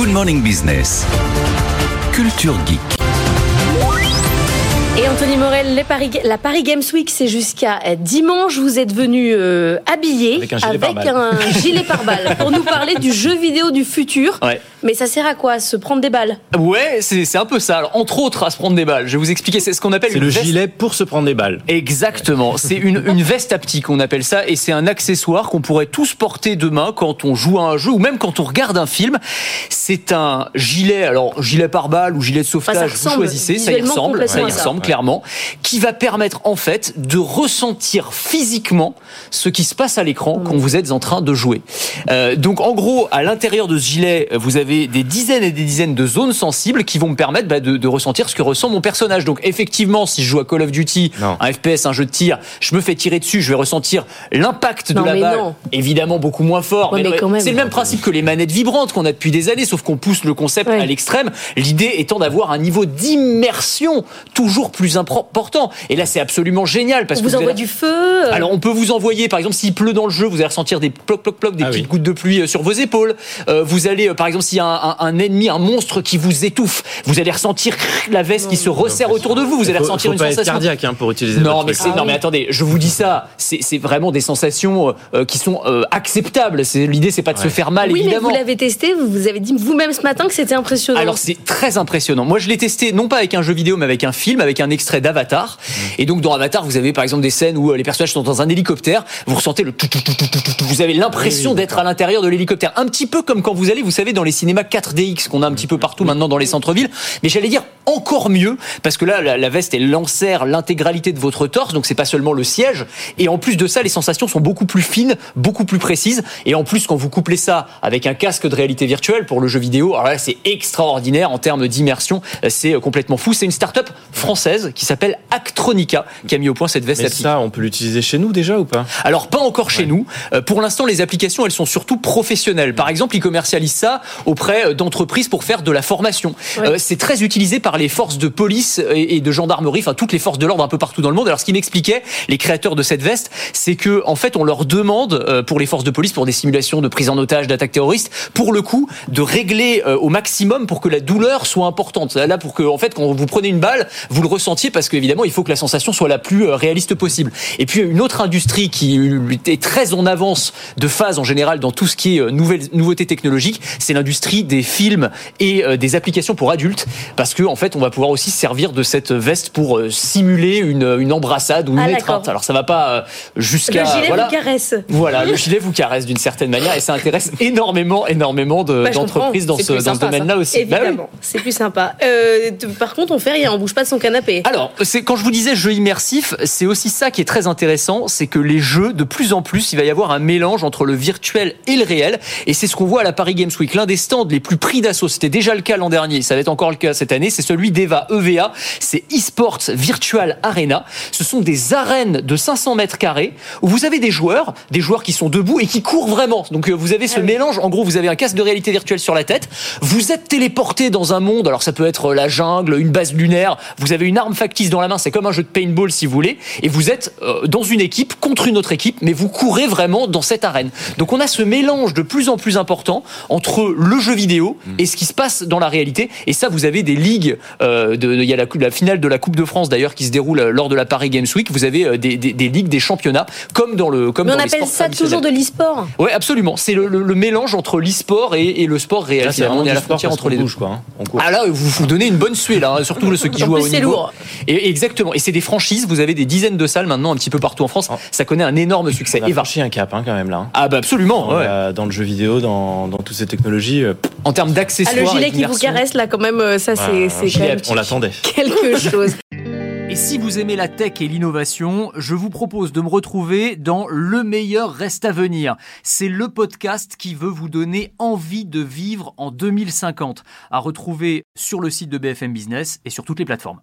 Good Morning Business. Culture Geek. Et Anthony Morel, les Paris- la Paris Games Week, c'est jusqu'à euh, dimanche. Vous êtes venu euh, habillé Avec un gilet pare-balles. un gilet pare-balles pour nous parler du jeu vidéo du futur. Ouais. Mais ça sert à quoi Se prendre des balles? Ouais, c'est c'est un peu ça. Alors, entre autres, à se prendre des balles. Je vais vous expliquer. C'est ce qu'on appelle C'est une le veste- gilet pour se prendre des balles. Exactement. C'est une, une veste haptique, on appelle ça, et c'est un accessoire qu'on pourrait tous porter demain quand on joue à un jeu ou même quand on regarde un film. C'est un gilet, alors gilet pare-balles ou gilet de sauvetage, Enfin, vous choisissez, ça y ressemble, ça y ça. ressemble clairement, qui va permettre en fait de ressentir physiquement ce qui se passe à l'écran Mmh. quand vous êtes en train de jouer. Euh, donc en gros, à l'intérieur de ce gilet, vous avez des dizaines et des dizaines de zones sensibles qui vont me permettre bah, de, de ressentir ce que ressent mon personnage. Donc effectivement, si je joue à Call of Duty, Non. un FPS, un jeu de tir, je me fais tirer dessus, je vais ressentir l'impact de la balle, non. évidemment beaucoup moins fort. Ouais, mais. C'est le même principe que les manettes vibrantes qu'on a depuis des années, sauf qu'on pousse le concept Ouais. à l'extrême. L'idée étant d'avoir un niveau d'immersion toujours plus important. Et là, c'est absolument génial parce On que vous vous envoie allez- du feu alors on peut vous envoyer, par exemple, s'il pleut dans le jeu, vous allez ressentir des ploc ploc ploc, des Ah petites oui. gouttes de pluie euh, sur vos épaules. Euh, vous allez, euh, par exemple, s'il y a un, un- un ennemi, un monstre qui vous étouffe, vous allez ressentir la veste qui se resserre autour de vous. Vous allez faut, ressentir faut une pas être sensation. cardiaque hein, pour utiliser Non votre mais, Ah non mais attendez, je vous dis ça, c'est, c'est vraiment des sensations euh, qui sont euh, acceptables. C'est, l'idée c'est pas de se faire mal Oui, mais vous l'avez testé, vous vous avez dit vous-même ce matin que c'était impressionnant. Alors c'est très impressionnant. Moi je l'ai testé non pas avec un jeu vidéo mais avec un film, avec un extrait d'Avatar. Et donc dans Avatar vous avez par exemple des scènes où euh, les personnages sont dans un hélicoptère, vous ressentez le tout tout tout tout tout tout, tout. vous avez l'impression Oui, oui, d'être à l'intérieur de l'hélicoptère. Un petit peu comme quand vous allez, vous savez, dans les cinémas 4DX qu'on a un petit peu partout maintenant dans les centres-villes. Mais j'allais dire encore mieux parce que là la, la veste elle enserre l'intégralité de votre torse, donc c'est pas seulement le siège. Et en plus de ça, les sensations sont beaucoup plus fines, beaucoup plus précises. Et en plus quand vous couplez ça avec un casque de réalité virtuelle pour le jeu vidéo, alors là c'est extraordinaire en termes d'immersion, c'est euh, complètement fou. C'est une start-up française qui s'appelle Actronica qui a mis au point cette veste Mais ça, on peut l'utiliser chez nous déjà ou pas? Alors pas encore chez nous. Euh, pour l'instant, les applications, elles sont surtout professionnelles. Par exemple, ils commercialisent ça auprès euh, d'entreprises pour faire de la formation. Euh, c'est très utilisé par les forces de police et, de gendarmerie, enfin toutes les forces de l'ordre un peu partout dans le monde. Alors ce qui m'expliquait les créateurs de cette veste, c'est que en fait, on leur demande euh, pour les forces de police, pour des simulations de prise en otage, d'attaques terroristes, pour le coup, de régler euh, au maximum pour que la douleur soit importante. Là, pour que en fait, quand vous prenez une balle, vous le ressentiez parce qu'évidemment, il faut que la sensation soit la plus euh, réaliste possible. Et puis une autre industrie qui est très en avance de phase en général dans tout ce qui est euh, nouvelle, nouveauté technologique, c'est l'industrie des films et euh, des applications pour adultes, parce que en fait, on va pouvoir aussi se servir de cette veste pour euh, simuler une, une embrassade ou une Ah, étreinte. Alors ça va pas euh, jusqu'à le gilet voilà. vous caresse. Voilà, le gilet vous caresse d'une certaine manière et ça intéresse énormément, énormément de- Bah, d'entreprises dans ce, dans ce domaine-là ça. aussi. Bah oui. Évidemment, c'est plus sympa. Euh, par contre, on fait rien, on bouge pas de son canapé. Alors, c'est quand je vous disais jeu immersif, c'est aussi ça qui est très intéressant, c'est que les jeux, de plus en plus, il va y avoir un mélange entre le virtuel et le réel, et c'est ce qu'on voit à la Paris Games Week. L'un des stands les plus pris d'assaut, c'était déjà le cas l'an dernier, ça va être encore le cas cette année, c'est celui d'EVA, EVA, c'est eSports Virtual Arena. Ce sont des arènes de 500 mètres carrés où vous avez des joueurs, des joueurs qui sont debout et qui courent vraiment. Donc euh, vous avez ce Ah oui. mélange, en gros, vous avez un casque de réalité virtuelle sur la tête, vous êtes téléporté dans un monde, alors ça peut être la jungle, une base lunaire, vous avez une arme factice dans la main, c'est comme un jeu de paintball si vous voulez, et vous êtes euh, dans une équipe contre une autre équipe, mais vous courez vraiment dans cette arène. Donc on a ce mélange de plus en plus important entre le jeu vidéo et ce qui se passe dans la réalité, et ça vous avez des ligues, euh, de- il y a la, la finale de la Coupe de France d'ailleurs qui se déroule euh, lors de la Paris Games Week, vous avez euh, des, des- des ligues, des championnats, comme dans le comme Mais on dans les appelle sports ça toujours de l'e-sport. Ouais, absolument. C'est le, le- le mélange entre l'e-sport et, et le sport réel. Là, vraiment on est à la frontière entre les deux. bouge, quoi. hein. On court. Ah là, vous vous donnez une bonne suée là, hein, surtout ceux qui En jouent à haut c'est niveau. lourd. Et exactement. Et c'est des franchises. Vous avez des dizaines de salles maintenant un petit peu partout en France. Oh. Ça connaît un énorme succès. On a franchi un cap hein, quand même là. hein. Ah bah absolument. Dans, ouais. la- dans le jeu vidéo, dans, dans toutes ces technologies, euh, En termes Ah, d'accessoires. le et gilet qui vous caresse, là, quand même, euh, ça, c'est même on l'attendait. quelque chose. Et si vous aimez la tech et l'innovation, je vous propose de me retrouver dans Le meilleur reste à venir. C'est le podcast qui veut vous donner envie de vivre en 2050. À retrouver sur le site de BFM Business et sur toutes les plateformes.